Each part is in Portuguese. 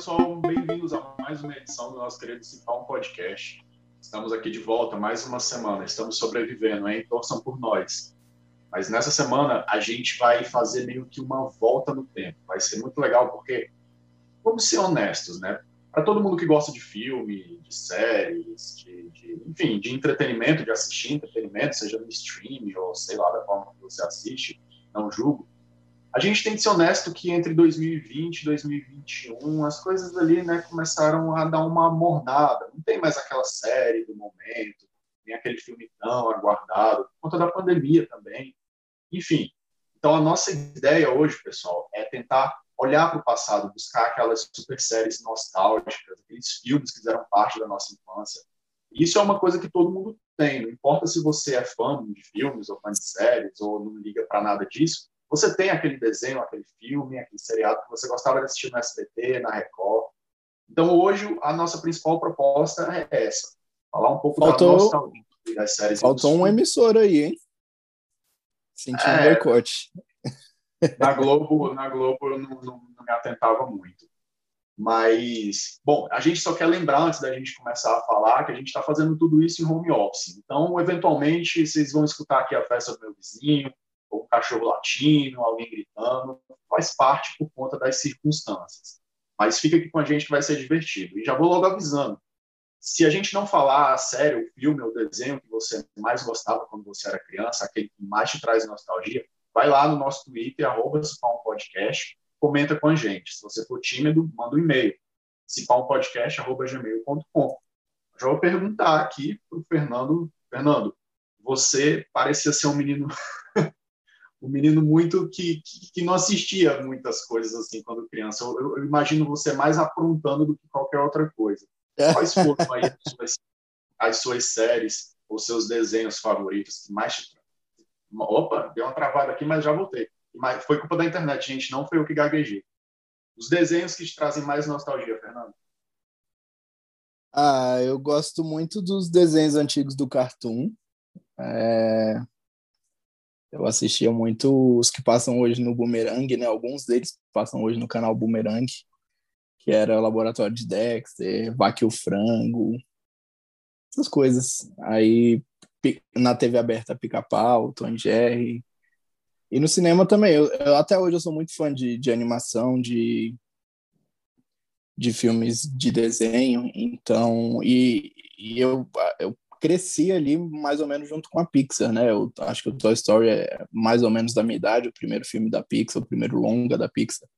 pessoal, bem-vindos a mais uma edição do nosso querido Cipal Podcast. Estamos aqui de volta mais uma semana, estamos sobrevivendo, hein? Torçam por nós. Mas nessa semana a gente vai fazer meio que uma volta no tempo. Vai ser muito legal porque, vamos ser honestos, né? Para todo mundo que gosta de filme, de séries, de, de, enfim, de entretenimento, de assistir entretenimento, seja no stream ou sei lá da forma que você assiste, não julgo. A gente tem que ser honesto que entre 2020 e 2021 as coisas ali, né, começaram a dar uma mornada. Não tem mais aquela série do momento, nem aquele filme tão aguardado, por conta da pandemia também. Enfim, então a nossa ideia hoje, pessoal, é tentar olhar para o passado, buscar aquelas super séries nostálgicas, aqueles filmes que fizeram parte da nossa infância. Isso é uma coisa que todo mundo tem, não importa se você é fã de filmes ou fã de séries ou não liga para nada disso, você tem aquele desenho, aquele filme, aquele seriado que você gostava de assistir no SBT, na Record. Então hoje a nossa principal proposta é essa, falar um pouco faltou, da nostalgia das séries. Faltou uma emissora aí, hein? Sentindo é, boicote. Na Globo, na Globo eu não, não, não, me atentava muito. Mas, bom, a gente só quer lembrar, antes da gente começar a falar, que a gente está fazendo tudo isso em home office. Então, eventualmente, vocês vão escutar aqui a festa do meu vizinho, cachorro latindo, alguém gritando. Faz parte por conta das circunstâncias. Mas fica aqui com a gente que vai ser divertido. E já vou logo avisando. Se a gente não falar a sério o filme ou desenho que você mais gostava quando você era criança, aquele que mais te traz nostalgia, vai lá no nosso Twitter, arroba Podcast, comenta com a gente. Se você for tímido, manda um e-mail, cipalmpodcast.gmail.com. Já vou perguntar aqui para o Fernando. Fernando, você parecia ser um menino um menino muito que, que, que, não assistia muitas coisas assim quando criança. Eu, eu, eu, imagino você mais aprontando do que qualquer outra coisa. É. Quais foram aí as suas, as suas séries ou seus desenhos favoritos que mais te Opa, deu uma travada aqui, mas já voltei. Mas foi culpa da internet, gente, não foi eu que gaguejei. Os desenhos que te trazem mais nostalgia, Fernando? Ah, eu gosto muito dos desenhos antigos do Cartoon. É... Eu assistia muito os que passam hoje no Boomerang, né? Alguns deles passam hoje no canal Boomerang, que era o Laboratório de Dexter, Vaque o Frango, essas coisas. Aí na TV aberta Pica-Pau, Tom Jerry. E no cinema também. Eu, eu, até hoje eu sou muito fã de, de animação, de, de filmes de desenho. Então, e, e eu, eu cresci ali mais ou menos junto com a Pixar, né? Eu acho que o Toy Story é mais ou menos da minha idade, o primeiro filme da Pixar, o primeiro longa da Pixar.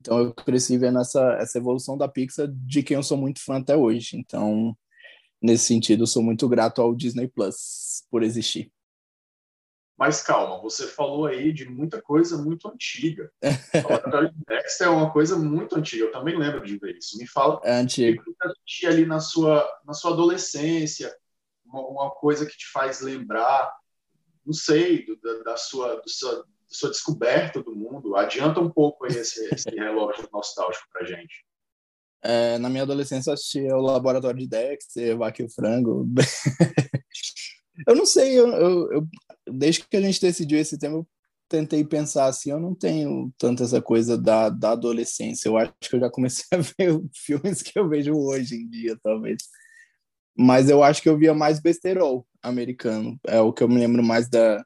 Então eu cresci vendo essa, essa evolução da Pixar, de quem eu sou muito fã até hoje. Então nesse sentido, sou muito grato ao Disney Plus por existir. Mas calma, você falou aí de muita coisa muito antiga. O Dexter é uma coisa muito antiga, eu também lembro de ver isso. Me fala é antigo. que assistia ali na sua, na sua adolescência, uma, uma, coisa que te faz lembrar, não sei, do, da, da, sua, do sua, da sua descoberta do mundo. Adianta um pouco esse, esse relógio nostálgico pra gente. É, na minha adolescência eu assistia o Laboratório de Dexter, Vaque o Frango. eu não sei, eu, eu, eu, desde que a gente decidiu esse tema, eu tentei pensar assim, eu não tenho tanto essa coisa da, da adolescência. Eu acho que eu já comecei a ver filmes que eu vejo hoje em dia, talvez. Mas eu acho que eu via mais besterol americano. É o que eu me lembro mais da,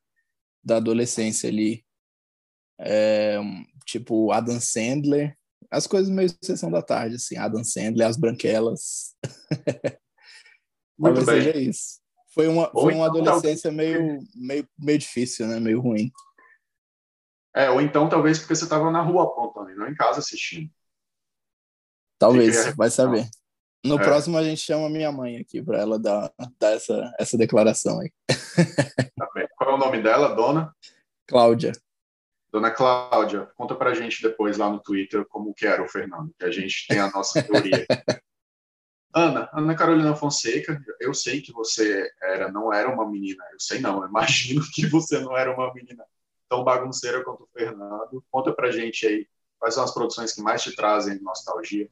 da adolescência ali. É, tipo Adam Sandler, as coisas meio sessão da tarde, assim, Adam Sandler, as branquelas. Muito Talvez bem. seja isso. Foi uma, foi uma então, adolescência meio, meio, meio difícil, né? Meio ruim. É, ou então talvez porque você estava na rua aprontando e não em casa assistindo. Talvez, vai saber. No é. próximo a gente chama minha mãe aqui para ela dar, dar essa, essa declaração aí. Tá Qual é o nome dela, dona? Cláudia. Dona Cláudia, conta para a gente depois lá no Twitter como que era o Fernando, que a gente tem a nossa teoria. Ana, Ana Carolina Fonseca, eu sei que você era, não era uma menina, eu sei não, eu imagino que você não era uma menina tão bagunceira quanto o Fernando. Conta pra gente aí quais são as produções que mais te trazem nostalgia.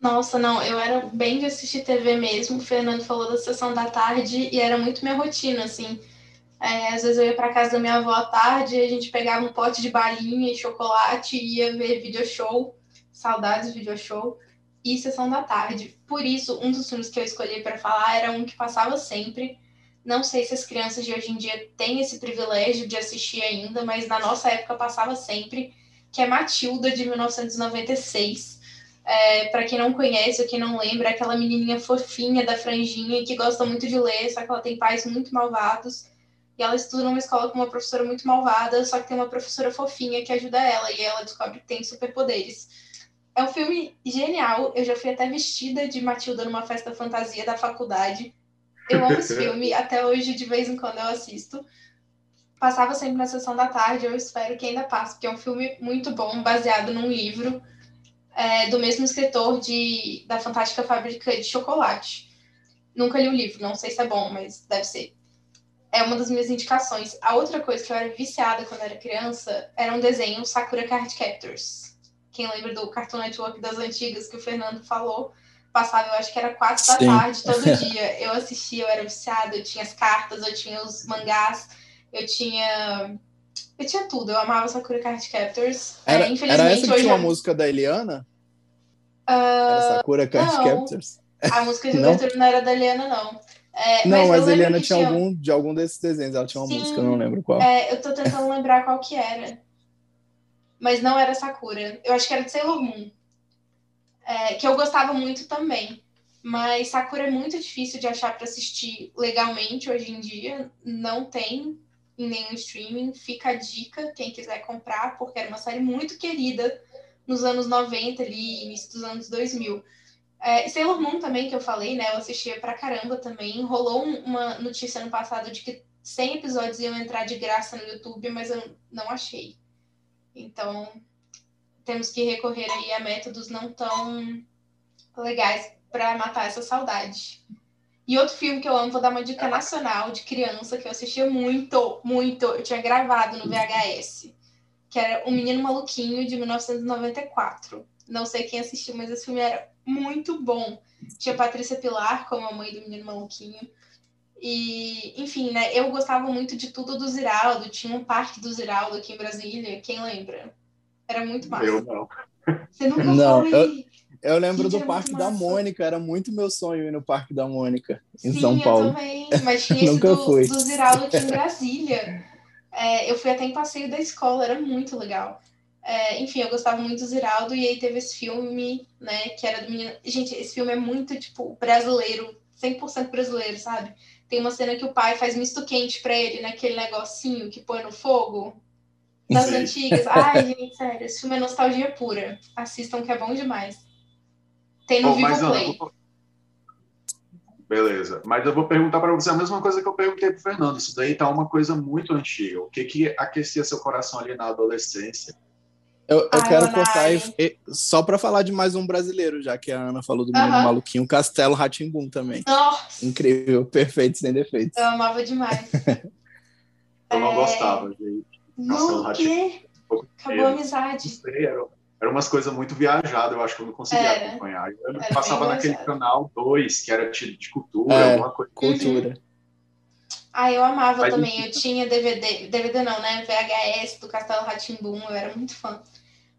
Nossa, não, eu era bem de assistir TV mesmo. O Fernando falou da sessão da tarde e era muito minha rotina, assim. É, às vezes eu ia para casa da minha avó à tarde, a gente pegava um pote de balinha e chocolate e ia ver video show. Saudades Video Show e Sessão da Tarde. Por isso, um dos filmes que eu escolhi para falar era um que passava sempre. Não sei se as crianças de hoje em dia têm esse privilégio de assistir ainda, mas na nossa época passava sempre, que é Matilda de 1996. É, para quem não conhece ou quem não lembra, é aquela menininha fofinha da franjinha que gosta muito de ler, só que ela tem pais muito malvados. E ela estuda numa escola com uma professora muito malvada, só que tem uma professora fofinha que ajuda ela, e ela descobre que tem superpoderes. É um filme genial. Eu já fui até vestida de Matilda numa festa fantasia da faculdade. Eu amo esse filme, até hoje, de vez em quando eu assisto. Passava sempre na sessão da tarde, eu espero que ainda passe, porque é um filme muito bom, baseado num livro é, do mesmo escritor de, da Fantástica Fábrica de Chocolate. Nunca li o livro, não sei se é bom, mas deve ser. É uma das minhas indicações. A outra coisa que eu era viciada quando era criança era um desenho Sakura Card Captors quem lembra do Cartoon Network das antigas que o Fernando falou, passava, eu acho que era quatro da tarde todo dia. Eu assistia, eu era viciada, eu tinha as cartas, eu tinha os mangás, eu tinha. Eu tinha tudo, eu amava Sakura Card Captors. É, era, é, infelizmente, era essa que tinha uma música da Eliana? Uh, era Sakura Card não, Captors? A música de abertura não era da Eliana, não. É, não, mas, mas a Eliana tinha, tinha, algum de algum desses desenhos, ela tinha uma Sim, música, eu não lembro qual. É, eu tô tentando lembrar qual que era mas não era Sakura. Eu acho que era de Sailor Moon. É, que eu gostava muito também. Mas Sakura é muito difícil de achar para assistir legalmente hoje em dia. Não tem em nenhum streaming. Fica a dica, quem quiser comprar, porque era uma série muito querida nos anos 90 ali, início dos anos 2000. É, Sailor Moon também, que eu falei, né? Eu assistia pra caramba também. Rolou uma notícia no passado de que 100 episódios iam entrar de graça no YouTube, mas eu não achei. Então, temos que recorrer aí a métodos não tão legais para matar essa saudade. E outro filme que eu amo, vou dar uma dica nacional de criança que eu assistia muito, muito. Eu tinha gravado no VHS, que era O Menino Maluquinho de 1994. Não sei quem assistiu, mas esse filme era muito bom. Tinha Patrícia Pilar como a mãe do Menino Maluquinho. E, enfim, né? Eu gostava muito de tudo do Ziraldo. Tinha um parque do Ziraldo aqui em Brasília. Quem lembra? Era muito massa. Eu não. Você nunca não, foi? Eu, eu lembro do Parque da Mônica. Era muito meu sonho ir no Parque da Mônica, em Sim, São Paulo. Eu também. Mas tinha esse nunca do, fui. do Ziraldo aqui em Brasília. É, eu fui até em passeio da escola. Era muito legal. É, enfim, eu gostava muito do Ziraldo. E aí teve esse filme, né? Que era do menino... Gente, esse filme é muito, tipo, brasileiro. 100% brasileiro, sabe? Tem uma cena que o pai faz misto quente para ele naquele negocinho que põe no fogo. Das antigas. Ai, gente, sério, esse filme é nostalgia pura. Assistam que é bom demais. Tem no Vivo Play. Vou... Beleza. Mas eu vou perguntar para você a mesma coisa que eu perguntei pro Fernando. Isso daí tá uma coisa muito antiga. O que que aquecia seu coração ali na adolescência? Eu, eu quero cortar e, só para falar de mais um brasileiro, já que a Ana falou do menino maluquinho, Castelo Ratimbum também. Nossa. Incrível, perfeito, sem defeitos. Eu amava demais. eu não é... gostava, gente. Castelo Ratimbum. Acabou a amizade. Sei, era, era umas coisas muito viajadas, eu acho que eu não conseguia era. acompanhar. Eu passava naquele canal 2, que era de, de cultura, é, alguma coisa. Cultura. Ah, eu amava Mas, também. Eu tinha DVD, DVD não, né? VHS do Castelo Ratimbum, eu era muito fã.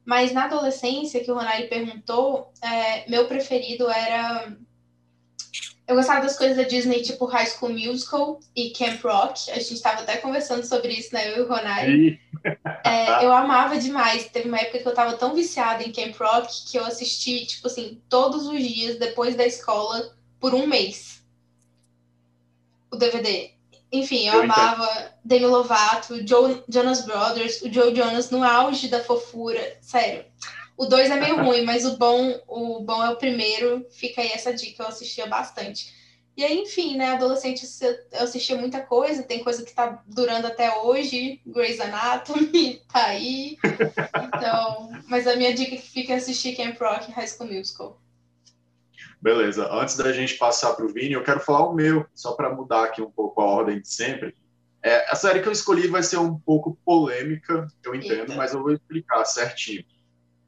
Mas na adolescência, que o Ronaldo perguntou, é, meu preferido era. Eu gostava das coisas da Disney, tipo High School Musical e Camp Rock. A gente estava até conversando sobre isso, né? Eu e o Ronaldo. É, eu amava demais. Teve uma época que eu estava tão viciada em Camp Rock que eu assisti, tipo assim, todos os dias depois da escola por um mês. O DVD. Enfim, eu, eu amava entendo. Demi Lovato, Joe, Jonas Brothers, o Joe Jonas no auge da fofura. Sério. O dois é meio ruim, mas o bom, o bom é o primeiro. Fica aí essa dica, eu assistia bastante. E aí, enfim, né, adolescente eu assistia muita coisa, tem coisa que tá durando até hoje, Grey's Anatomy tá aí. Então, mas a minha dica é que fica é assistir Camp Rock High School Musical. Beleza. Antes da gente passar para o Vini, eu quero falar o meu, só para mudar aqui um pouco a ordem de sempre. É, a série que eu escolhi vai ser um pouco polêmica, eu entendo, Eita. mas eu vou explicar certinho.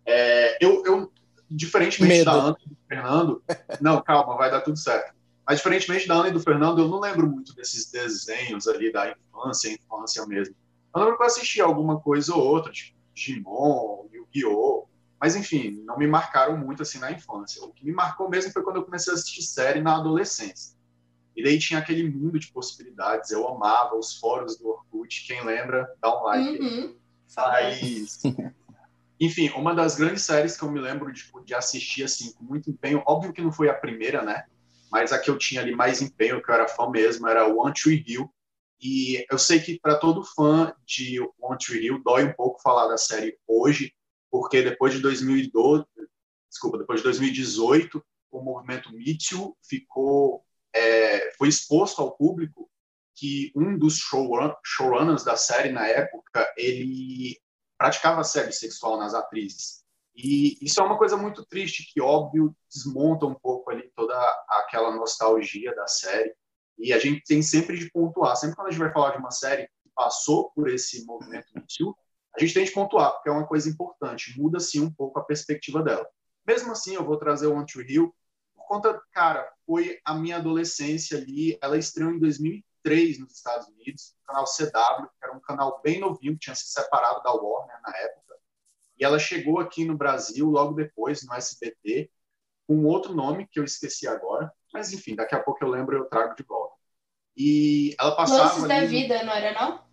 É, eu, eu, diferentemente Medo. da Ana e do Fernando, não, calma, vai dar tudo certo. Mas diferentemente da Ana e do Fernando, eu não lembro muito desses desenhos ali da infância, infância mesmo. Eu lembro que eu assisti alguma coisa ou outra, tipo Digimon, Yu-Gi-Oh! Mas, enfim, não me marcaram muito assim na infância. O que me marcou mesmo foi quando eu comecei a assistir série na adolescência. E daí tinha aquele mundo de possibilidades. Eu amava os fóruns do Orkut. Quem lembra, dá um like. Uhum. Mas, enfim, uma das grandes séries que eu me lembro de, tipo, de assistir assim com muito empenho, óbvio que não foi a primeira, né? Mas a que eu tinha ali mais empenho, que eu era fã mesmo, era One Tree Hill. E eu sei que para todo fã de One Tree Hill dói um pouco falar da série hoje, porque depois de 2012, desculpa, depois de 2018, o movimento Me Too ficou, é, foi exposto ao público que um dos showrun, showrunners da série na época, ele praticava assédio sexual nas atrizes. E isso é uma coisa muito triste, que, óbvio, desmonta um pouco ali toda aquela nostalgia da série. E a gente tem sempre de pontuar, sempre quando a gente vai falar de uma série que passou por esse movimento Me Too, a gente tem de pontuar, porque é uma coisa importante, muda sim um pouco a perspectiva dela. Mesmo assim, eu vou trazer o One Hill, por conta, cara, foi a minha adolescência ali, ela estreou em 2003 nos Estados Unidos, no canal CW, que era um canal bem novinho, que tinha se separado da Warner na época, e ela chegou aqui no Brasil logo depois, no SBT, com outro nome, que eu esqueci agora, mas enfim, daqui a pouco eu lembro e eu trago de volta. E ela passava... Lances da Vida, não era não?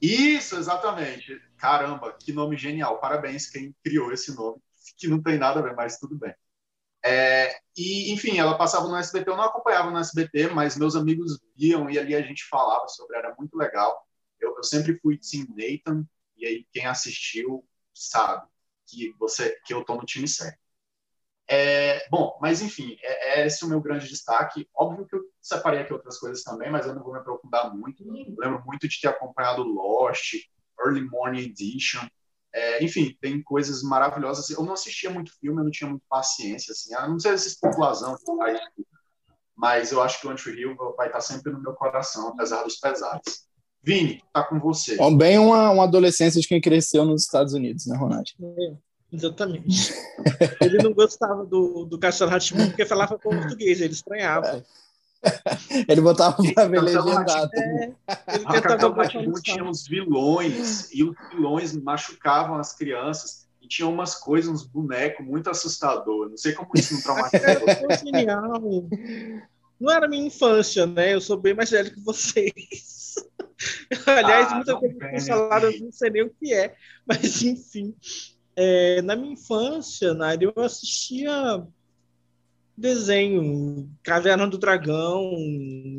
Isso, exatamente. Caramba, que nome genial. Parabéns quem criou esse nome, que não tem nada a ver, mas tudo bem. É, e, enfim, ela passava no SBT, eu não acompanhava no SBT, mas meus amigos viam e ali a gente falava sobre, era muito legal. Eu, eu sempre fui Team Nathan, e aí quem assistiu sabe que você que eu tô no time certo. É, bom, mas enfim, é, é, esse o meu grande destaque. Óbvio que eu separei aqui outras coisas também, mas eu não vou me aprofundar muito. Eu lembro muito de ter acompanhado Lost, Early Morning Edition. É, enfim, tem coisas maravilhosas. Eu não assistia muito filme, eu não tinha muita paciência. Assim, eu não sei se população mas eu acho que o Antry Hill vai estar sempre no meu coração, apesar dos pesares. Vini, tá com você. Bom, bem uma, uma adolescência de quem cresceu nos Estados Unidos, né, Ronaldo? Exatamente. ele não gostava do, do Castelo Ratimbun porque falava português, ele estranhava. Ele botava para ver legendado. É, ele tentava Ratimbun tinha uns vilões, e os vilões machucavam as crianças. E tinha umas coisas, uns bonecos muito assustadores. Não sei como isso não traumatizou. Era genial. Não era minha infância, né? Eu sou bem mais velho que vocês. Aliás, ah, muita coisa que falaram, eu não sei nem o que é. Mas, enfim. É, na minha infância, Nária, eu assistia desenho, Caverna do Dragão,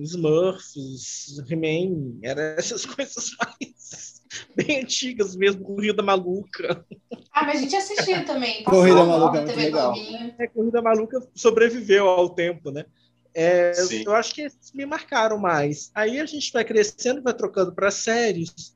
Smurfs, He-Man, eram essas coisas mais bem antigas mesmo, Corrida Maluca. Ah, mas a gente assistia também. Corrida Maluca, é legal. É, Corrida Maluca sobreviveu ao tempo, né? É, eu acho que me marcaram mais. Aí a gente vai crescendo e vai trocando para séries.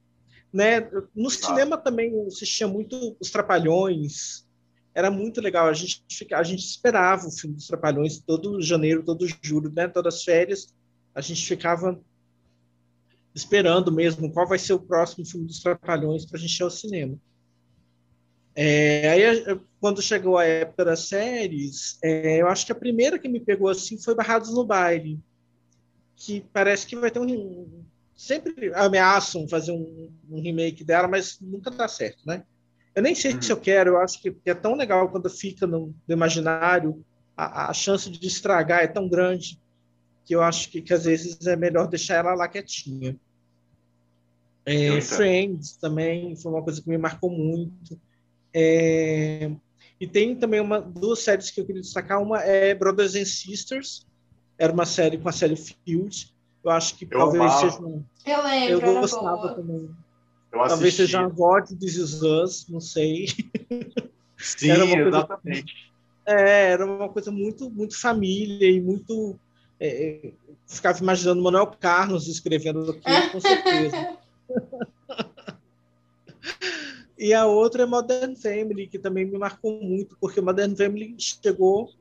Né? No cinema também eu assistia muito Os Trapalhões, era muito legal. A gente, a gente esperava o filme dos Trapalhões todo janeiro, todo julho, né? todas as férias. A gente ficava esperando mesmo qual vai ser o próximo filme dos Trapalhões para a gente ir ao cinema. É, aí, quando chegou a época das séries, é, eu acho que a primeira que me pegou assim foi Barrados no Baile, que parece que vai ter um, sempre ameaçam fazer um, um, remake dela, mas nunca dá certo, né? Eu nem sei se eu quero, eu acho que é tão legal quando fica no, no imaginário, a, a, chance de estragar é tão grande que eu acho que, que às vezes é melhor deixar ela lá quietinha. É, Friends também foi uma coisa que me marcou muito. É, e tem também uma, duas séries que eu queria destacar. Uma é Brothers and Sisters, era uma série com a série Field, eu acho que eu talvez amava. seja. Eu lembro. Eu gostava também. Eu talvez seja a voz de This Is Us, não sei. Sim, era coisa, exatamente. É, era uma coisa muito, muito família e muito. É, ficava imaginando Manuel Carlos escrevendo aquilo, com certeza. e a outra é Modern Family, que também me marcou muito, porque Modern Family chegou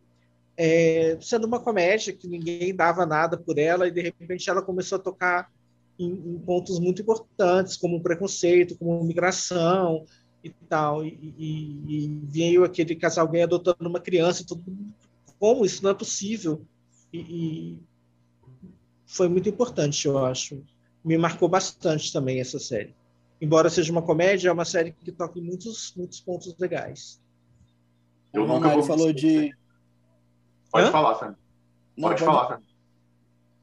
é, sendo uma comédia que ninguém dava nada por ela e de repente ela começou a tocar em, em pontos muito importantes como preconceito, como migração e tal. E, e, e veio aquele casal gay adotando uma criança e tudo. Como isso não é possível? E, e foi muito importante eu acho. Me marcou bastante também essa série. Embora seja uma comédia é uma série que toca em muitos muitos pontos legais. Eu o nunca vou falou de. Pode Hã? falar, Fernando. Pode, pode falar, Fernando.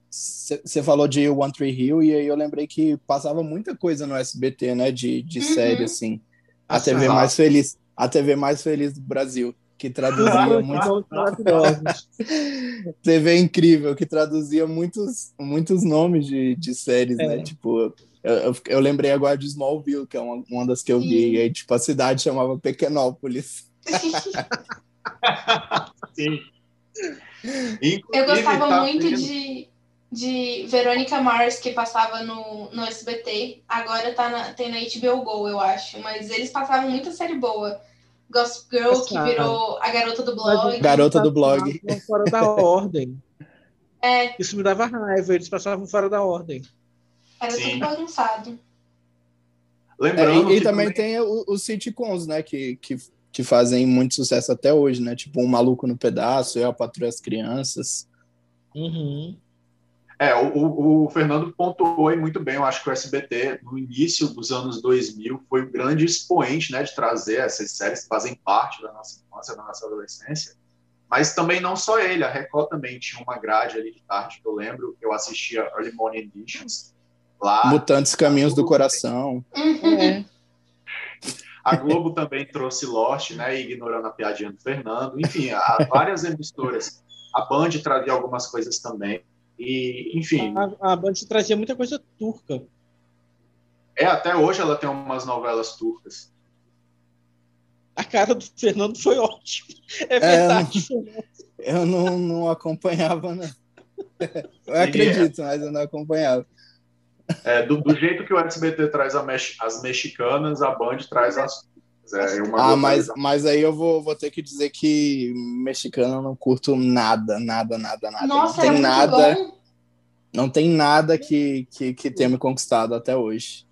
Você falou de One Tree Hill e aí eu lembrei que passava muita coisa no SBT, né? De, de uhum. série, assim. A TV mais feliz. A TV mais feliz do Brasil, que traduzia muito. TV incrível, que traduzia muitos, muitos nomes de, de séries, né? é. né? Tipo, eu, eu, eu, lembrei agora de Smallville, que é uma, uma das que eu vi. E aí, tipo, a cidade chamava Pequenópolis. Sim. Eu gostava tá muito de de Verônica Mars, que passava no, no SBT. Agora tá na, tem na HBO Go, eu acho. Mas eles passavam muita série boa. Gossip Girl, que virou a garota do blog. Garota do blog. Fora da ordem. É. Isso me dava raiva, eles passavam fora da ordem. Era Sim. tudo bagunçado. Lembrando. É, e, e também tem os sitcoms, né? Que, que, que fazem muito sucesso até hoje, né? Tipo Um Maluco no Pedaço, Eu, a Patrulha as Crianças. Uhum. É, o, o, Fernando pontuou aí muito bem. Eu acho que o SBT, no início dos anos 2000, foi um grande expoente né, de trazer essas séries que fazem parte da nossa infância, da nossa adolescência. Mas também não só ele, a Record também tinha uma grade ali de tarde que eu lembro, que eu assistia Early Morning Editions. Lá, Mutantes Caminhos do Coração. É. A Globo também trouxe Lost, né, ignorando a piadinha do Fernando. Enfim, há várias emissoras. A Band trazia algumas coisas também. E, enfim. A, a Band trazia muita coisa turca. É, até hoje ela tem umas novelas turcas. A cara do Fernando foi ótima. É verdade. É, eu não, não acompanhava, não. Eu acredito, mas eu não acompanhava. É, do, do, jeito que o SBT traz mex, as mexicanas, a Band traz as é, ah, mas, mas aí eu vou, vou ter que dizer que mexicano eu não curto nada, nada, nada, nada. Nossa, não tem nada. Bom. Não tem nada que, que, que tenha me conquistado até hoje.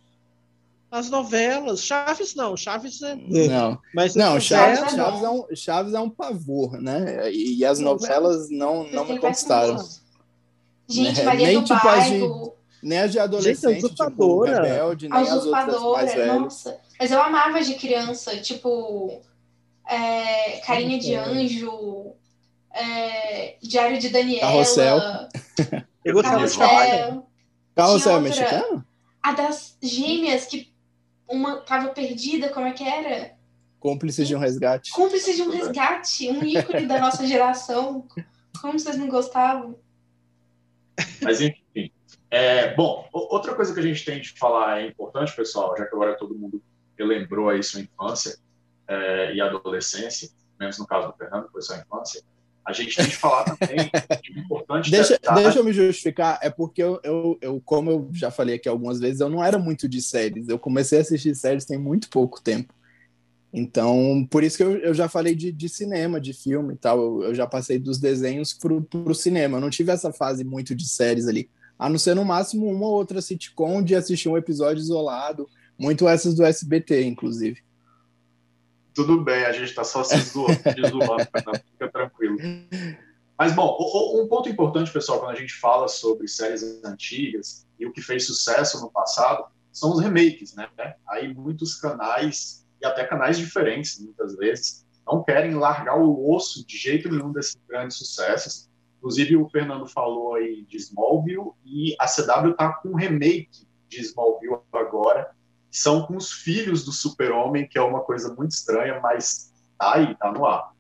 As novelas, Chaves não, Chaves é. Não, mas não, Chaves, Chaves, Chaves, é um, Chaves é um pavor, né? E, e as novelas não, não me conquistaram. Gente, Maria Nem, do tipo, Bairro. Nem as de adolescente, Gente, tipo, Rebelde, nem as outras mais velhas. Nossa. Mas eu amava de criança, tipo, é, Carinha de Anjo, é, Diário de Daniela. Carrossel. Eu gostava de Carrossel. Carrossel é mexicano? A das gêmeas, que uma tava perdida, como é que era? Cúmplices de um resgate. Cúmplices de um resgate, um ícone da nossa geração. Como vocês não gostavam? Mas enfim, é, bom, outra coisa que a gente tem de falar é importante, pessoal, já que agora todo mundo relembrou aí sua infância é, e adolescência, menos no caso do Fernando, foi sua infância, a gente tem que falar também de importante deixa, deixa eu me justificar, é porque eu, eu, eu, como eu já falei aqui algumas vezes, eu não era muito de séries. Eu comecei a assistir séries tem muito pouco tempo. Então, por isso que eu, eu já falei de, de cinema, de filme e tal. Eu, eu já passei dos desenhos pro, pro cinema. Eu não tive essa fase muito de séries ali a não ser no máximo uma ou outra sitcom de assistir um episódio isolado, muito essas do SBT, inclusive. Tudo bem, a gente está só se zoando, fica tranquilo. Mas, bom, um ponto importante, pessoal, quando a gente fala sobre séries antigas e o que fez sucesso no passado, são os remakes, né? Aí muitos canais, e até canais diferentes, muitas vezes, não querem largar o osso de jeito nenhum desses grandes sucessos Inclusive, o Fernando falou aí de Smallville e a CW está com um remake de Smallville agora. São com os filhos do Super-Homem, que é uma coisa muito estranha, mas tá aí, tá no ar.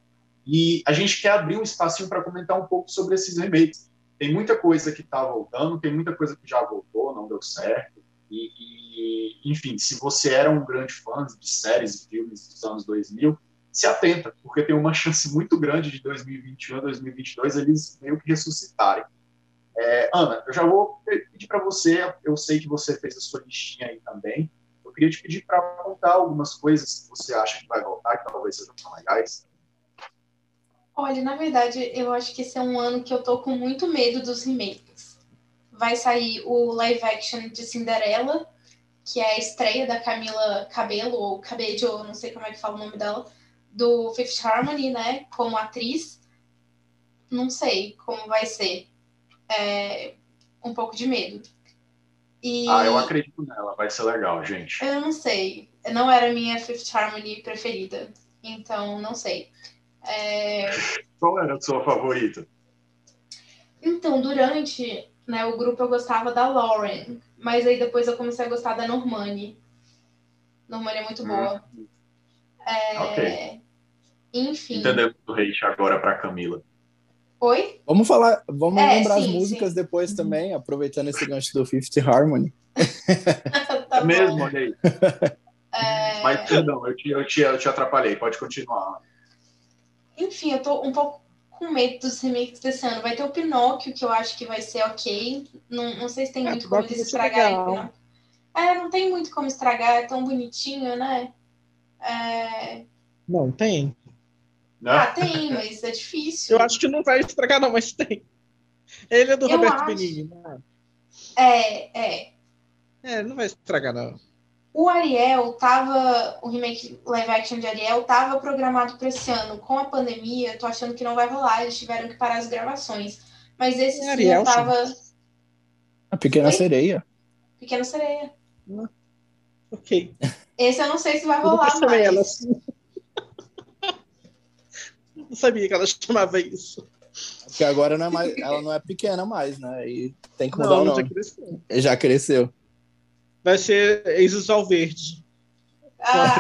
E a gente quer abrir um espacinho para comentar um pouco sobre esses remakes. Tem muita coisa que está voltando, tem muita coisa que já voltou, não deu certo. E, e, enfim, se você era um grande fã de séries e filmes dos anos 2000, se atenta, porque tem uma chance muito grande de 2021 a 2022 eles meio que ressuscitarem. É, Ana, eu já vou pedir para você, eu sei que você fez a sua listinha aí também, eu queria te pedir para apontar algumas coisas que você acha que vai voltar, que talvez sejam legais. Olha, na verdade, eu acho que esse é um ano que eu tô com muito medo dos remakes. Vai sair o live action de Cinderela, que é a estreia da Camila Cabello, ou Cabello, não sei como é que fala o nome dela, do Fifth Harmony, né, como atriz, não sei como vai ser. É, um pouco de medo. E... Ah, eu acredito nela, vai ser legal, gente. Eu não sei. Não era a minha Fifth Harmony preferida, então não sei. É... Qual era a sua favorita? Então, durante né, o grupo eu gostava da Lauren, mas aí depois eu comecei a gostar da Normani. Normani é muito boa. Hum. É... Ok. Enfim. Entendemos o hate agora para Camila. Oi? Vamos falar, vamos é, lembrar sim, as músicas sim. depois também, aproveitando esse gancho do Fifth Harmony. tá Mesmo, olha aí. É... Mas, perdão, eu te, eu, te, eu te atrapalhei, pode continuar. Enfim, eu tô um pouco com medo dos remakes desse ano. Vai ter o Pinóquio, que eu acho que vai ser ok. Não, não sei se tem é, muito como eles estragarem. É, não tem muito como estragar, é tão bonitinho, né? É... Não, tem. Não? Ah, tem, mas é difícil. Eu acho que não vai estragar, não, mas tem. Ele é do eu Roberto acho... Benigni, né? É, é. É, não vai estragar, não. O Ariel tava. O remake live action de Ariel tava programado para esse ano. Com a pandemia, tô achando que não vai rolar. Eles tiveram que parar as gravações. Mas esse é Ariel, tava. A Pequena? Sereia. Pequena Sereia. Ah, ok. Esse eu não sei se vai rolar mais. Ela, assim. não sabia que ela chamava isso. Porque agora não é mais, ela não é pequena mais, né? E tem que mudar não, o nome. Já cresceu. Já cresceu. Vai ser Exos ao Verde. Ah.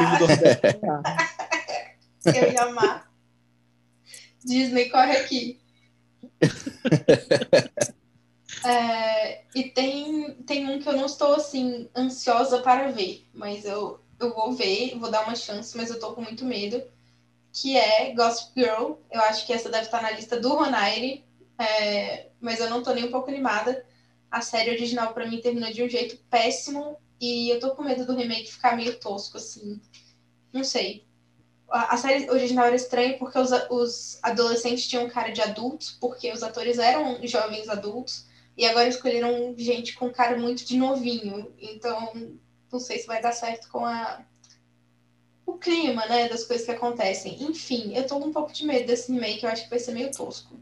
Eu ia amar. Disney, corre aqui. é, e tem, tem um que eu não estou assim ansiosa para ver, mas eu, eu vou ver, vou dar uma chance, mas eu tô com muito medo que é Gossip Girl. Eu acho que essa deve estar na lista do Ronaire, é, mas eu não tô nem um pouco animada. A série original para mim terminou de um jeito péssimo e eu tô com medo do remake ficar meio tosco, assim. Não sei. A, a série original era estranha porque os, os adolescentes tinham cara de adultos, porque os atores eram jovens adultos, e agora escolheram gente com cara muito de novinho. Então, não sei se vai dar certo com a, o clima, né, das coisas que acontecem. Enfim, eu tô com um pouco de medo desse remake, eu acho que vai ser meio tosco.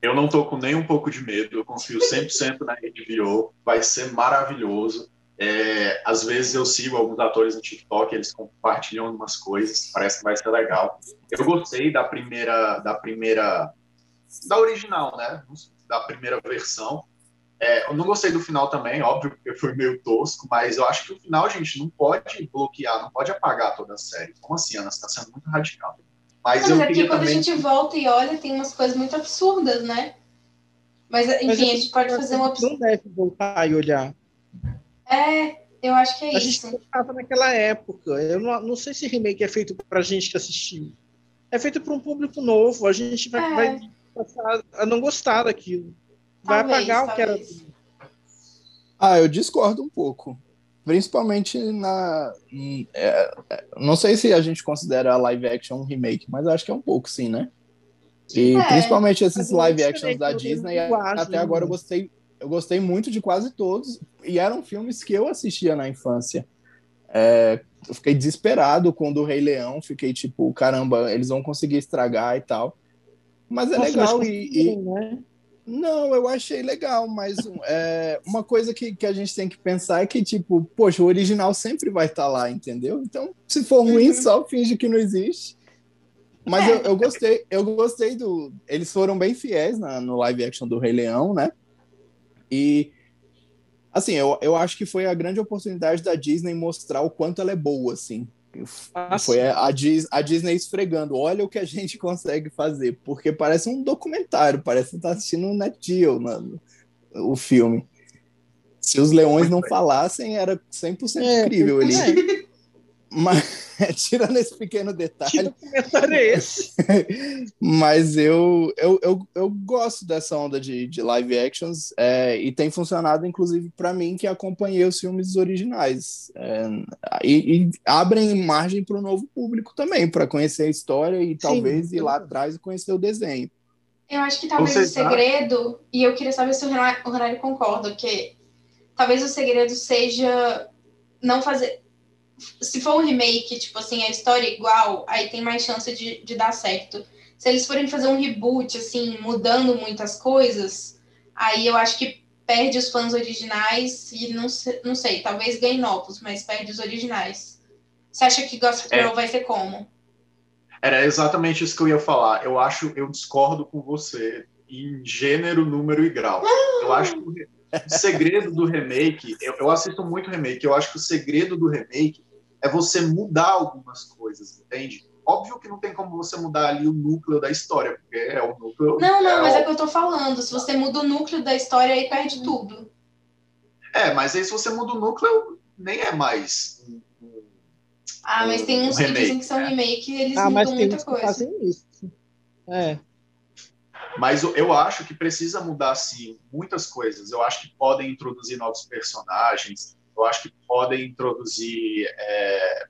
Eu não tô com nem um pouco de medo, eu confio 100% na HBO, vai ser maravilhoso. É, às vezes eu sigo alguns atores no TikTok, eles compartilham algumas coisas, parece que vai ser legal. Eu gostei da primeira, da primeira, da original, né? Da primeira versão. É, eu não gostei do final também, óbvio, porque foi meio tosco, mas eu acho que o final, gente, não pode bloquear, não pode apagar toda a série. Como assim, Ana? Você está sendo muito radical. Mas, mas eu é porque quando também... a gente volta e olha, tem umas coisas muito absurdas, né? Mas, enfim, mas a gente pode fazer uma. Não deve voltar e olhar. É, eu acho que é a isso. A gente estava naquela época. Eu não, não sei se remake é feito para gente que assistiu. É feito para um público novo. A gente vai, é. vai passar a não gostar daquilo vai talvez, apagar talvez. o que era. Ah, eu discordo um pouco. Principalmente na. É, é, não sei se a gente considera a live action um remake, mas acho que é um pouco, sim, né? E é, principalmente esses live actions da Disney, até né? agora eu gostei, eu gostei muito de quase todos. E eram filmes que eu assistia na infância. É, eu fiquei desesperado com o do Rei Leão, fiquei tipo, caramba, eles vão conseguir estragar e tal. Mas é Nossa, legal mas e, e, né? Não, eu achei legal, mas é, uma coisa que, que a gente tem que pensar é que, tipo, poxa, o original sempre vai estar tá lá, entendeu? Então, se for ruim, uhum. só finge que não existe. Mas é. eu, eu, gostei, eu gostei do. Eles foram bem fiéis na, no live action do Rei Leão, né? E assim, eu, eu acho que foi a grande oportunidade da Disney mostrar o quanto ela é boa, assim. Ah, foi a, a, Disney esfregando. Olha o que a gente consegue fazer. Porque parece um documentário, parece que estar tá assistindo um Net Geo, mano, o filme. Se os leões não falassem, era 100% é, incrível ali. É. Mas, tirando esse pequeno detalhe. Que documentário é esse? mas eu, eu, eu, eu, gosto dessa onda de, de live actions é, e tem funcionado, inclusive, para mim, que acompanhei os filmes originais. É, e, e, abrem margem para o novo público também, para conhecer a história e talvez Sim. ir lá atrás e conhecer o desenho. Eu acho que talvez Você o segredo, e eu queria saber se o Renato concorda, que talvez o segredo seja não fazer se for um remake, tipo assim, a história é igual, aí tem mais chance de, de dar certo. Se eles forem fazer um reboot, assim, mudando muitas coisas, aí eu acho que perde os fãs originais e não, sei, não sei, talvez ganhe novos, mas perde os originais. Você acha que Gossip é. Girl é. vai ser como? Era exatamente isso que eu ia falar. Eu acho, eu discordo com você em gênero, número e grau. Eu acho que o segredo do remake, eu, eu assisto muito remake, eu acho que o segredo do remake é você mudar algumas coisas, entende? Óbvio que não tem como você mudar ali o núcleo da história, porque é o núcleo. Não, não, é mas o... é o que eu tô falando. Se você muda o núcleo da história, aí perde tudo. É, mas aí se você muda o núcleo, nem é mais. Ah, mas tem uns um que dizem que são né? remake e eles ah, mudam muita coisa. fazem isso. É. Mas eu acho que precisa mudar, sim, muitas coisas. Eu acho que podem introduzir novos personagens, eu acho que podem introduzir é,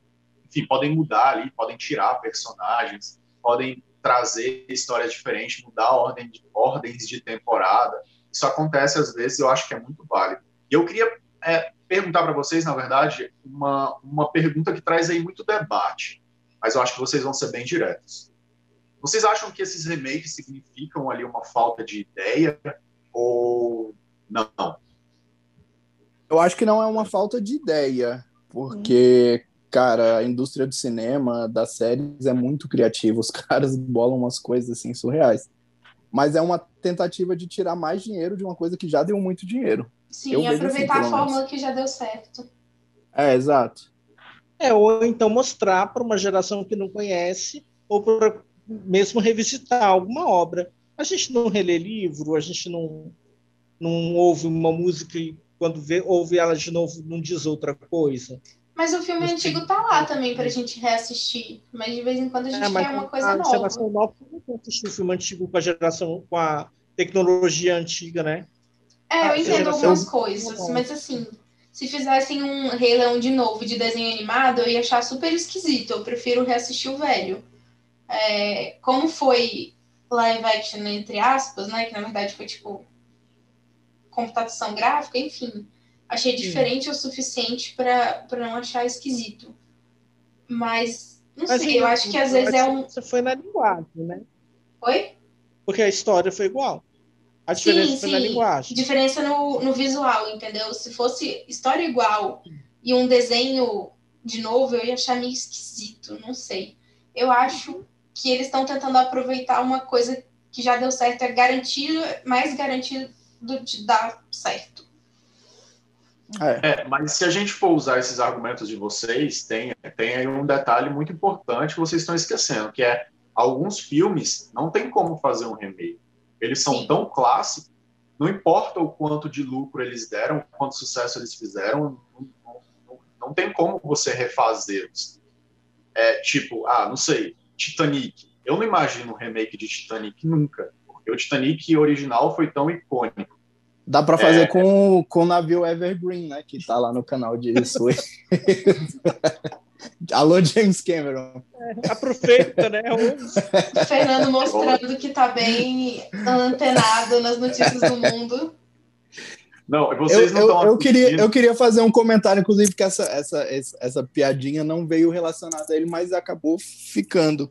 enfim, podem mudar ali, podem tirar personagens, podem trazer histórias diferentes, mudar ordem de, ordens de temporada. Isso acontece às vezes, eu acho que é muito válido. E eu queria é, perguntar para vocês, na verdade, uma, uma pergunta que traz aí muito debate, mas eu acho que vocês vão ser bem diretos. Vocês acham que esses remakes significam ali uma falta de ideia ou não? Eu acho que não é uma falta de ideia, porque cara, a indústria do cinema, das séries, é muito criativa. Os caras bolam umas coisas assim surreais. Mas é uma tentativa de tirar mais dinheiro de uma coisa que já deu muito dinheiro. Sim, Eu assim, aproveitar assim, a fórmula que já deu certo. É, exato. É, ou então mostrar para uma geração que não conhece, ou para mesmo revisitar alguma obra. A gente não relê livro, a gente não, não ouve uma música e quando vê, ouve ela de novo não diz outra coisa. Mas o filme antigo tá lá também pra gente reassistir. Mas de vez em quando a gente é, quer uma coisa a nova. A geração nova não assistir o filme antigo com a geração, com a tecnologia antiga, né? É, eu entendo algumas coisas, mas assim, se fizessem um Rei Leão de novo de desenho animado, eu ia achar super esquisito. Eu prefiro reassistir o velho. É, como foi live action, entre aspas, né? Que na verdade foi tipo computação gráfica, enfim Achei diferente Sim. o suficiente para não achar esquisito. Mas, não Mas sei, eu acho que às vezes é um. Você foi na linguagem, né? Oi? Porque a história foi igual. A diferença sim, foi sim. na linguagem. Diferença no, no visual, entendeu? Se fosse história igual e um desenho de novo, eu ia achar meio esquisito, não sei. Eu acho que eles estão tentando aproveitar uma coisa que já deu certo, é garantido, mais garantido de dar certo. É. é. mas se a gente for usar esses argumentos de vocês, tem, tem aí um detalhe muito importante que vocês estão esquecendo, que é alguns filmes não tem como fazer um remake. Eles são Sim. tão clássicos, não importa o quanto de lucro eles deram, quanto sucesso eles fizeram, não, não, não tem como você refazê-los. É tipo, ah, não sei, Titanic. Eu não imagino um remake de Titanic nunca, o Titanic original foi tão icônico. Dá para fazer é... com, com o navio Evergreen, né? Que tá lá no canal de Suez. Alô, James Cameron. É, aproveita, né? O Fernando mostrando que tá bem antenado nas notícias do mundo. Não, vocês eu, não eu, eu queria Eu queria fazer um comentário, inclusive, que essa, essa, essa, essa piadinha não veio relacionada a ele, mas acabou ficando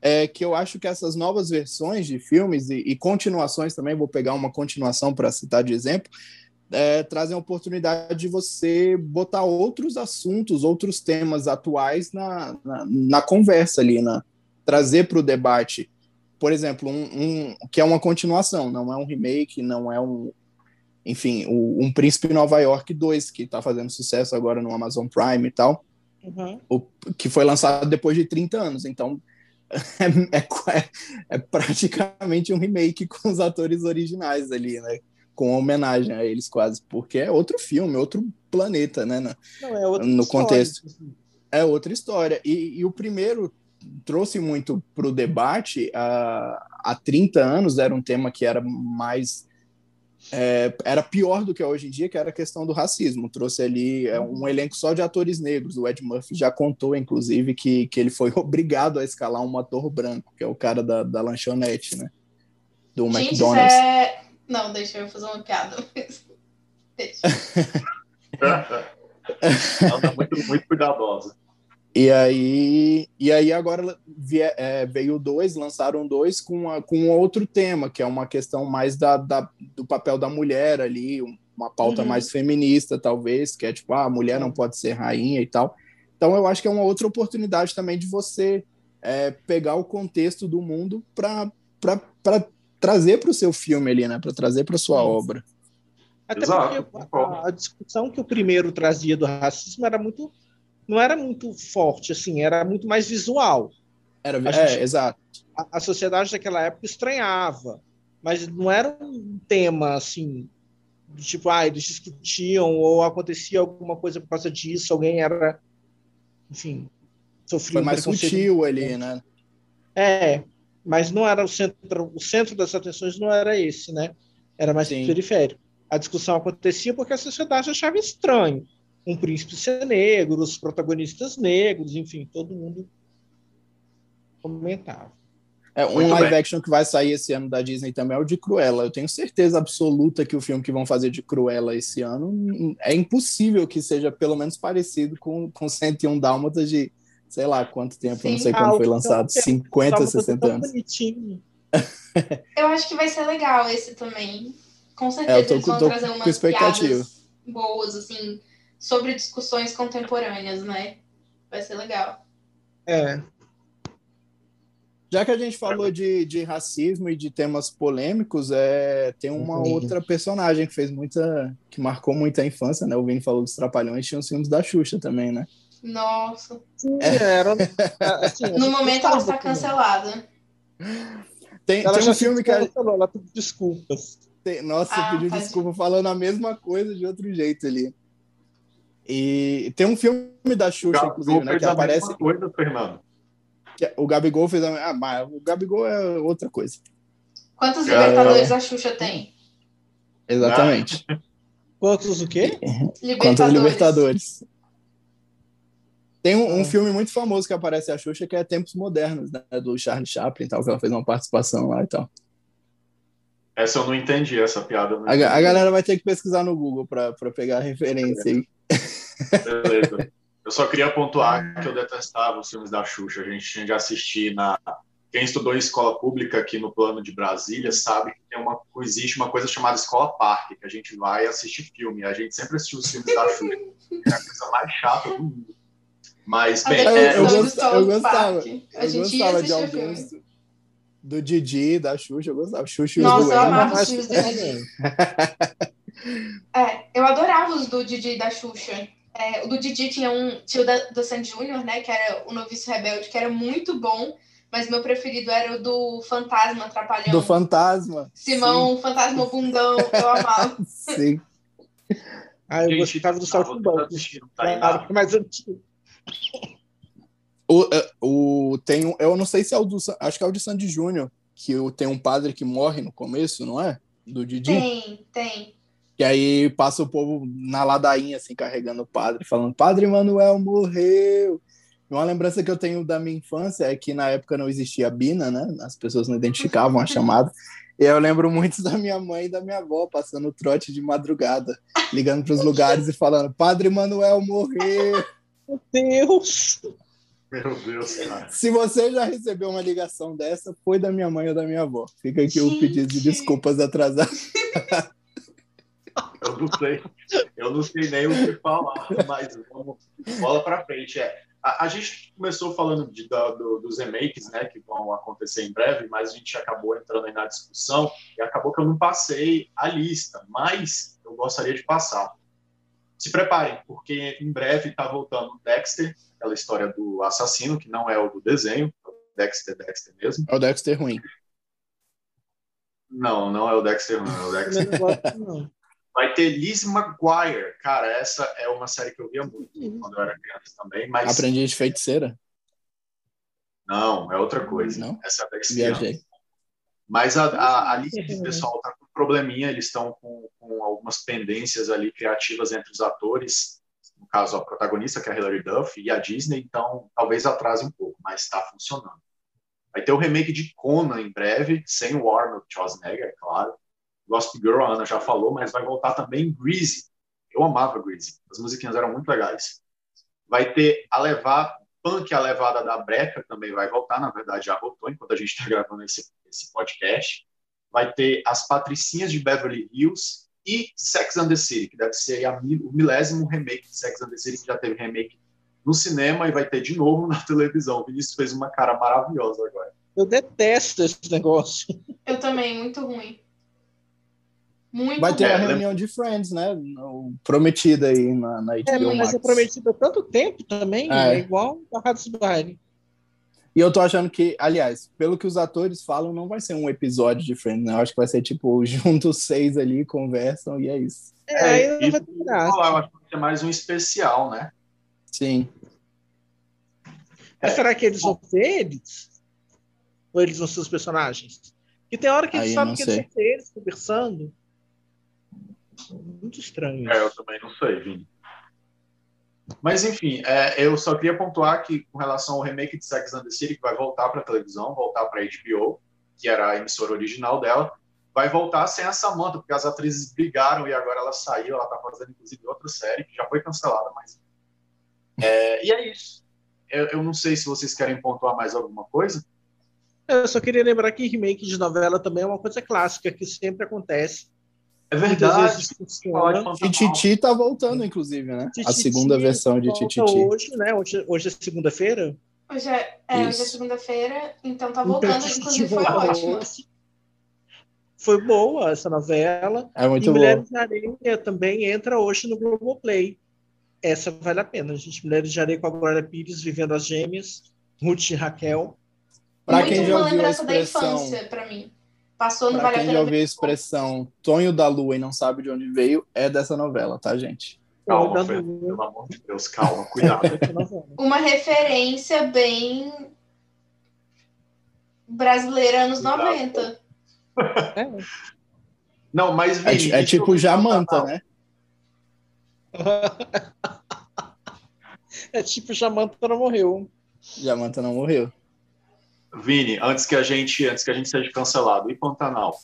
é que eu acho que essas novas versões de filmes e, e continuações também, vou pegar uma continuação para citar de exemplo, é, trazem a oportunidade de você botar outros assuntos, outros temas atuais na, na, na conversa ali, na, trazer para o debate. Por exemplo, um, um, que é uma continuação, não é um remake, não é um. Enfim, o, um Príncipe Nova York 2, que está fazendo sucesso agora no Amazon Prime e tal, uhum. o, que foi lançado depois de 30 anos. Então, é, é, é, praticamente um remake com os atores originais ali, né? Com homenagem a eles quase, porque é outro filme, outro planeta, né? No, Não, é no contexto. É outra história. E, e o primeiro trouxe muito para o debate. Há, há 30 anos era um tema que era mais é, era pior do que é hoje em dia, que era a questão do racismo. Trouxe ali é, um elenco só de atores negros. O Ed Murphy já contou, inclusive, que, que ele foi obrigado a escalar um ator branco, que é o cara da, da lanchonete, né? Do Gente, McDonald's. É... Não, deixa eu fazer uma piada. deixa. Ela tá muito, muito cuidadosa. E aí, e aí agora é, veio dois, lançaram dois com, a, com outro tema, que é uma questão mais da, da do papel da mulher ali, uma pauta uhum. mais feminista, talvez, que é tipo, ah, a mulher não pode ser rainha e tal. Então eu acho que é uma outra oportunidade também de você é, pegar o contexto do mundo para trazer para o seu filme ali, né? Para trazer para sua obra. Até Exato, porque a, a, discussão que o primeiro trazia do racismo era muito não era muito forte, assim, era muito mais visual. Era, a é, exato. A, a, sociedade daquela época estranhava, mas não era um tema assim, tipo, ah, eles discutiam ou acontecia alguma coisa por causa disso, alguém era, enfim, sofria Foi mais sutil ali, né? É, mas não era o centro, o centro das atenções não era esse, né? Era mais Sim. periférico. A discussão acontecia porque a sociedade achava estranho um príncipe ser negro, os protagonistas negros, enfim, todo mundo comentava. É, um Muito live bem. action que vai sair esse ano da Disney também é o de Cruella. Eu tenho certeza absoluta que o filme que vão fazer de Cruella esse ano é impossível que seja pelo menos parecido com, com 101 Dálmatas de sei lá quanto tempo, Sim, não sei quando foi lançado, 50, 60 anos. Bonitinho. eu acho que vai ser legal esse também. Com certeza é, eu tô, eles vão tô trazer umas expectativa. boas, assim, sobre discussões contemporâneas, né? Vai ser legal. É. Já que a gente falou de, de racismo e de temas polêmicos, é, tem uma Sim. outra personagem que fez muita. que marcou muita infância, né? O Vini falou dos Trapalhões, tinha os filmes da Xuxa também, né? Nossa. Sim, é. era. Assim, no momento ela está cancelada. Tem, ela tem um filme que. Cancelou, ela pediu desculpas. Tem, nossa, ah, pediu desculpa falando a mesma coisa de outro jeito ali. E tem um filme da Xuxa, inclusive, né? Que aparece. Coisa, Fernando. Que o Gabigol fez a. Ah, mas o Gabigol é outra coisa. Quantos é... Libertadores a Xuxa tem? Exatamente. Quantos o quê? Libertadores. Quantos Libertadores. Tem um, um, filme muito famoso que aparece a Xuxa, que é Tempos Modernos, né? Do Charlie Chaplin e tal, que ela fez uma participação lá e tal. Essa eu não entendi, essa piada. A, a, galera vai ter que pesquisar no Google para pegar a referência aí. Beleza. Eu só queria pontuar que eu detestava os filmes da Xuxa. A gente tinha de assistir na. Quem estudou em escola pública aqui no plano de Brasília sabe que tem uma, existe uma coisa chamada escola parque, que a gente vai assistir filme. A gente sempre assistiu os filmes da Xuxa. É a coisa mais chata do mundo. Mas, bem, é, eu, gostava, eu gostava, eu gostava de alguns do Didi, da Xuxa, eu gostava. Xuxa Nossa, eu amava os filmes do Didi. é, eu adorava os do Didi e da Xuxa. É, o do Didi tinha um tio da, do Sandy Júnior, né? Que era o Noviço Rebelde, que era muito bom. Mas meu preferido era o do Fantasma Atrapalhão. Do Fantasma. Simão, Sim. Fantasma Bundão, eu amava. Sim. Ah, eu Gente, gostava do Salto Banco. Claro, mais antigo. O, é, o, tem, eu não sei se é o do. Acho que é o de Sandy Júnior, que tem um padre que morre no começo, não é? Do Didi? Tem, tem. E aí passa o povo na ladainha, assim, carregando o padre, falando: Padre Manuel morreu. Uma lembrança que eu tenho da minha infância é que na época não existia a Bina, né? As pessoas não identificavam a chamada. E eu lembro muito da minha mãe e da minha avó passando trote de madrugada, ligando para os lugares e falando: Padre Manuel morreu. Meu Deus! Meu Deus, cara. Se você já recebeu uma ligação dessa, foi da minha mãe ou da minha avó. Fica aqui Gente. o pedido de desculpas atrasadas. Eu não sei, eu não sei nem o que falar, mas vamos, bola para frente. É, a, a, gente começou falando de, da, do, dos remakes, né, que vão acontecer em breve, mas a gente acabou entrando aí na discussão e acabou que eu não passei a lista, mas eu gostaria de passar. Se preparem, porque em breve está voltando Dexter, aquela história do assassino, que não é o do desenho, é o Dexter, Dexter mesmo. É o Dexter ruim. Não, não é o Dexter ruim, é o Dexter. Vai ter Liz McGuire. Cara, essa é uma série que eu via muito uhum. quando eu era criança também. Mas... Aprendi de feiticeira? Não, é outra coisa. Não? Essa é a. Viajei. Mas a, a, a lista de pessoal está com probleminha, eles estão com, com algumas pendências ali criativas entre os atores no caso a protagonista, que é a Hilary Duff, e a Disney, então talvez atrase um pouco, mas está funcionando. Vai ter o remake de Conan em breve, sem o Arnold Schwarzenegger, é claro. Gospel Girl, a Ana já falou, mas vai voltar também Greasy. Eu amava Greasy, as musiquinhas eram muito legais. Vai ter a levada, Punk, a levada da Breca, também vai voltar, na verdade já voltou, enquanto a gente está gravando esse, esse podcast. Vai ter as Patricinhas de Beverly Hills, e Sex and the City, que deve ser a, o milésimo remake de Sex and the City, que já teve remake no cinema e vai ter de novo na televisão. O Vinícius fez uma cara maravilhosa agora. Eu detesto esse negócio. Eu também, muito ruim. Muito Vai ter ruim. a reunião de Friends, né? Prometida aí na, na HBO É, mas Max. é prometido há tanto tempo também, É. é, igual a Rádio Baile. E eu tô achando que, aliás, pelo que os atores falam, não vai ser um episódio de Friends, né? Eu acho que vai ser tipo, juntos seis ali, conversam e é isso. É, aí não isso vai ter que eu eu acho que vai ser mais um especial, né? Sim. Mas será que eles vão ser eles? Ou eles vão ser os personagens? E tem hora que eu sabem não que eles vão ser eles conversando. Muito estranho É, eu também não sei, Vini. Mas, enfim, é, eu só queria pontuar que, com relação ao remake de Sex and the City, que vai voltar para televisão, voltar para HBO, que era a emissora original dela, vai voltar sem a Samantha, porque as atrizes brigaram e agora ela saiu, ela tá fazendo, inclusive, outra série, que já foi cancelada, mas... É, e é isso. Eu, eu não sei se vocês querem pontuar mais alguma coisa. Eu só queria lembrar que remake de novela também é uma coisa clássica, que sempre acontece. É verdade. E Pantanal. Titi tá voltando, inclusive, né? A Tititi segunda versão de Titi. Hoje, né? Hoje, hoje é segunda-feira. Hoje é, é, hoje é segunda-feira, então tá Então, voltando, Tititi inclusive foi ótimo. hoje. Foi boa essa novela. É muito e bom. Mulheres de Areia também entra hoje no Globoplay. Essa vale a pena, gente. Mulheres de Areia com a Glória Pires, vivendo as gêmeas, Ruth e Raquel. Pra Muito quem já uma ouviu a lembrança da expressão, infância pra mim. Passou, não pra vale a quem pena já ouviu a expressão Tonho da Lua e não sabe de onde veio, é dessa novela, tá, gente? Calma, Fê, pelo amor de Deus, calma, cuidado. Uma referência bem brasileira anos Cuidado. 90. É. Não, mas, É, é tipo Jamanta, né? É tipo Jamanta não morreu. Jamanta não morreu. Vini, antes que a gente, antes que a gente seja cancelado, e Pantanal?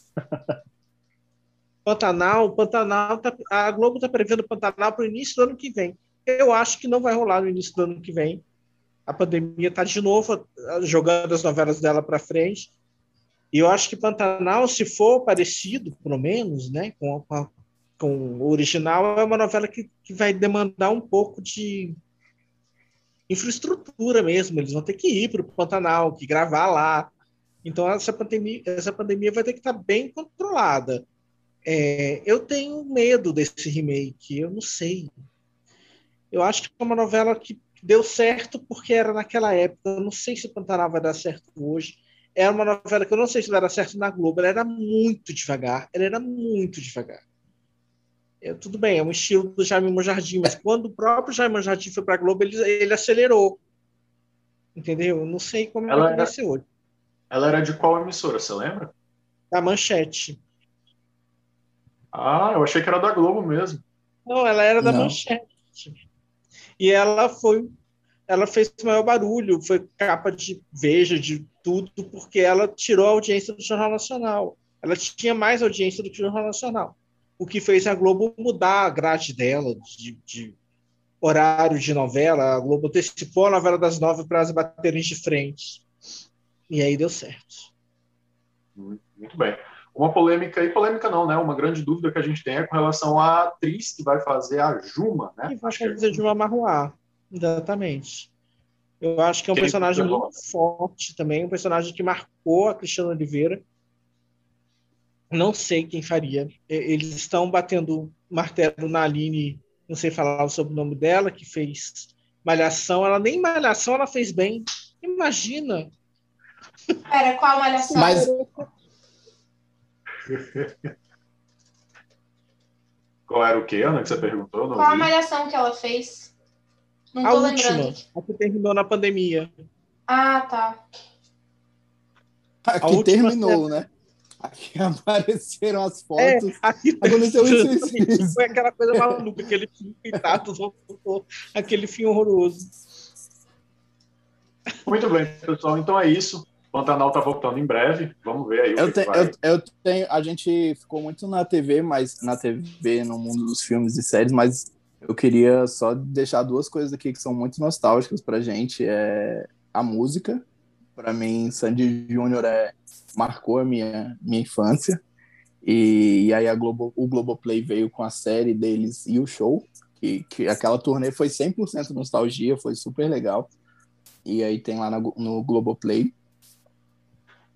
Pantanal, Pantanal, tá- a Globo está prevendo Pantanal para o início do ano que vem. Eu acho que não vai rolar no início do ano que vem. A pandemia está de novo ah, jogando as novelas dela para frente. E eu acho que Pantanal, se for parecido, pelo menos, né, com, a- com, o original, é uma novela que, que vai demandar um pouco de infraestrutura mesmo. Eles vão ter que ir para o Pantanal, que gravar lá. Então essa pandemia, essa pandemia vai ter que estar bem controlada. É, eu tenho medo desse remake, eu não sei. Eu acho que é uma novela que deu certo porque era naquela época. Eu não sei se Pantanal vai dar certo hoje. Era uma novela que eu não sei se vai dar certo na Globo. Ela era muito devagar. Ela era muito devagar. É, tudo bem, é um estilo do Jaime Monjardim, mas quando o próprio Jaime Monjardim foi para a Globo, ele, ele acelerou. Entendeu? Eu não sei como Ela hoje. Ela era de qual emissora, você lembra? Da Manchete. Ah, eu achei que era da Globo mesmo. Não, ela era da Não. Manchete. E ela foi, ela fez o maior barulho, foi capa de Veja, de tudo, porque ela tirou a audiência do Jornal Nacional. Ela tinha mais audiência do que o Jornal Nacional. O que fez a Globo mudar a grade dela de, de horário de novela. A Globo antecipou a novela das nove para as baterem de frente. E aí deu certo. Muito bem. Uma polêmica, e polêmica não, né? Uma grande dúvida que a gente tem é com relação à atriz que vai fazer a Juma, né? E vai Acho que é fazer de uma Marruá. Exatamente. Eu acho que é um Quem personagem muito forte também, um personagem que marcou a Cristiana Oliveira. Não sei quem faria. Eles estão batendo martelo na Aline, não sei falar sobre o nome dela, que fez Malhação. Ela nem Malhação ela fez bem. Imagina. Pera, qual malhação? Mas Qual era o que, Ana, que você perguntou? Qual a malhação que ela fez? Não A tô última, lembrando. a que terminou na pandemia. Ah, tá. aqui última terminou, né? Aqui apareceram as É, fotos. aqui Aconteceu isso, isso, isso. Foi aquela coisa maluca, aquele fim voltou, aquele fim horroroso. Muito bem, pessoal. Então é isso. Pantanal tá voltando em breve. Vamos ver aí o Eu, que te- que vai. eu, eu tenho. A gente ficou muito na TV, mas na TV, no mundo dos filmes e séries, mas eu queria só deixar duas coisas aqui que são muito nostálgicas pra gente. É a música. Pra mim, Sandy Júnior é, marcou a minha, minha infância. E, e aí a Globo, o Globoplay veio com a série deles e o show, que, que aquela turnê foi 100% nostalgia, foi super legal. E aí tem lá no, no Globoplay.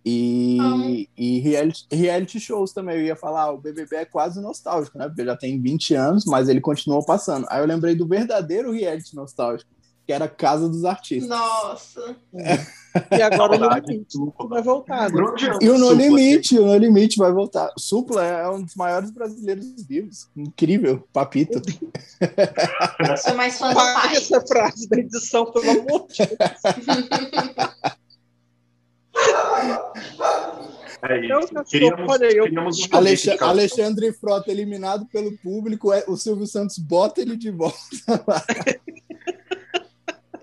E, ah. e reality, reality, shows também, eu ia falar, o BBB é quase nostálgico, né? Porque já tem 20 anos, mas ele continuou passando. Aí eu lembrei do verdadeiro reality nostálgico, que era Casa dos Artistas. Nossa! É. E agora o No Limite vai voltar. Né? E o No Limite, o No Limite vai voltar. Supla é um dos maiores brasileiros vivos. Incrível, papito. Sou mais fã do pai. essa frase da edição, pelo amor de Deus. É isso. Queríamos, queríamos um Alexandre, Alexandre Frota eliminado pelo público, é, o Silvio Santos bota ele de volta lá.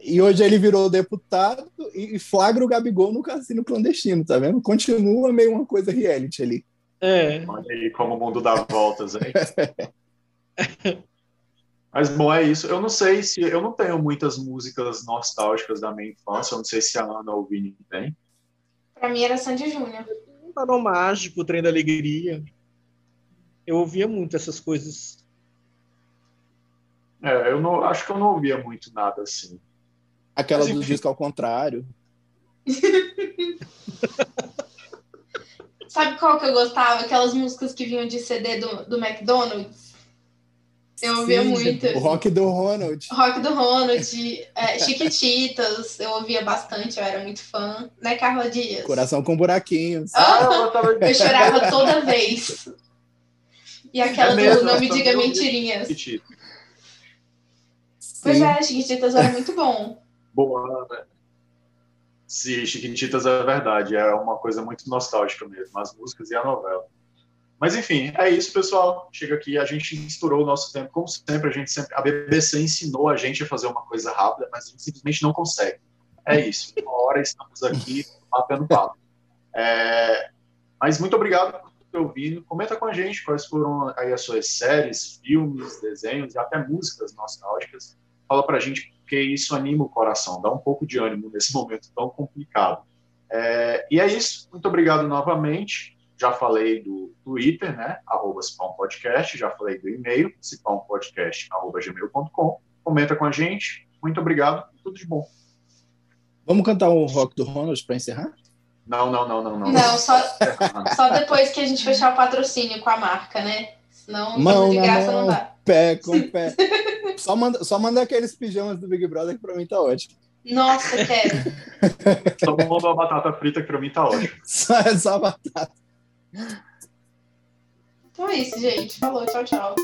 E hoje ele virou deputado e flagra o Gabigol no cassino clandestino, tá vendo? Continua meio uma coisa reality ali. É. Olha aí como o mundo dá voltas, hein? Mas bom, é isso. Eu não sei se. Eu não tenho muitas músicas nostálgicas da minha infância. Eu não sei se a Ana ou o Vini tem. Pra mim era Sandy Júnior. Barão Mágico, Trem da Alegria. Eu ouvia muito essas coisas. É, eu não acho que eu não ouvia muito nada assim. Aquela do disco ao contrário. Sabe qual que eu gostava? Aquelas músicas que vinham de CD do, do McDonald's. Eu ouvia Sim, muito. O rock do Ronald. Rock do Ronald, é, Chiquititas, eu ouvia bastante, eu era muito fã. Né, Carla Dias? Coração com buraquinhos. Ah, eu chorava toda vez. E aquela é mesmo, do Não Me Diga Mentirinhas. Pois é, Chiquititas era muito bom boa, né? Se Chiquititas é verdade, é uma coisa muito nostálgica mesmo, as músicas e a novela. Mas enfim, é isso, pessoal. Chega aqui, a gente estourou o nosso tempo, como sempre, a gente sempre, a BBC ensinou a gente a fazer uma coisa rápida, mas a gente simplesmente não consegue. É isso. Uma hora estamos aqui batendo papo. É, mas muito obrigado por ter ouvido. Comenta com a gente quais foram aí as suas séries, filmes, desenhos e até músicas nostálgicas. Fala pra gente porque isso anima o coração, dá um pouco de ânimo nesse momento tão complicado. É, e é isso, muito obrigado novamente. Já falei do Twitter, né? Arroba Podcast, já falei do e-mail, cipaumpodcast.gmail.com. Comenta com a gente. Muito obrigado, tudo de bom. Vamos cantar o rock do Ronald para encerrar? Não, não, não, não, não. Não, só, só depois que a gente fechar o patrocínio com a marca, né? Senão, mão de graça mão, não dá. Pé com pé. Só manda, só manda aqueles pijamas do Big Brother que pra mim tá ótimo. Nossa, quero. só manda uma batata frita que pra mim tá ótimo. Só, é só batata. Então é isso, gente. Falou, tchau, tchau.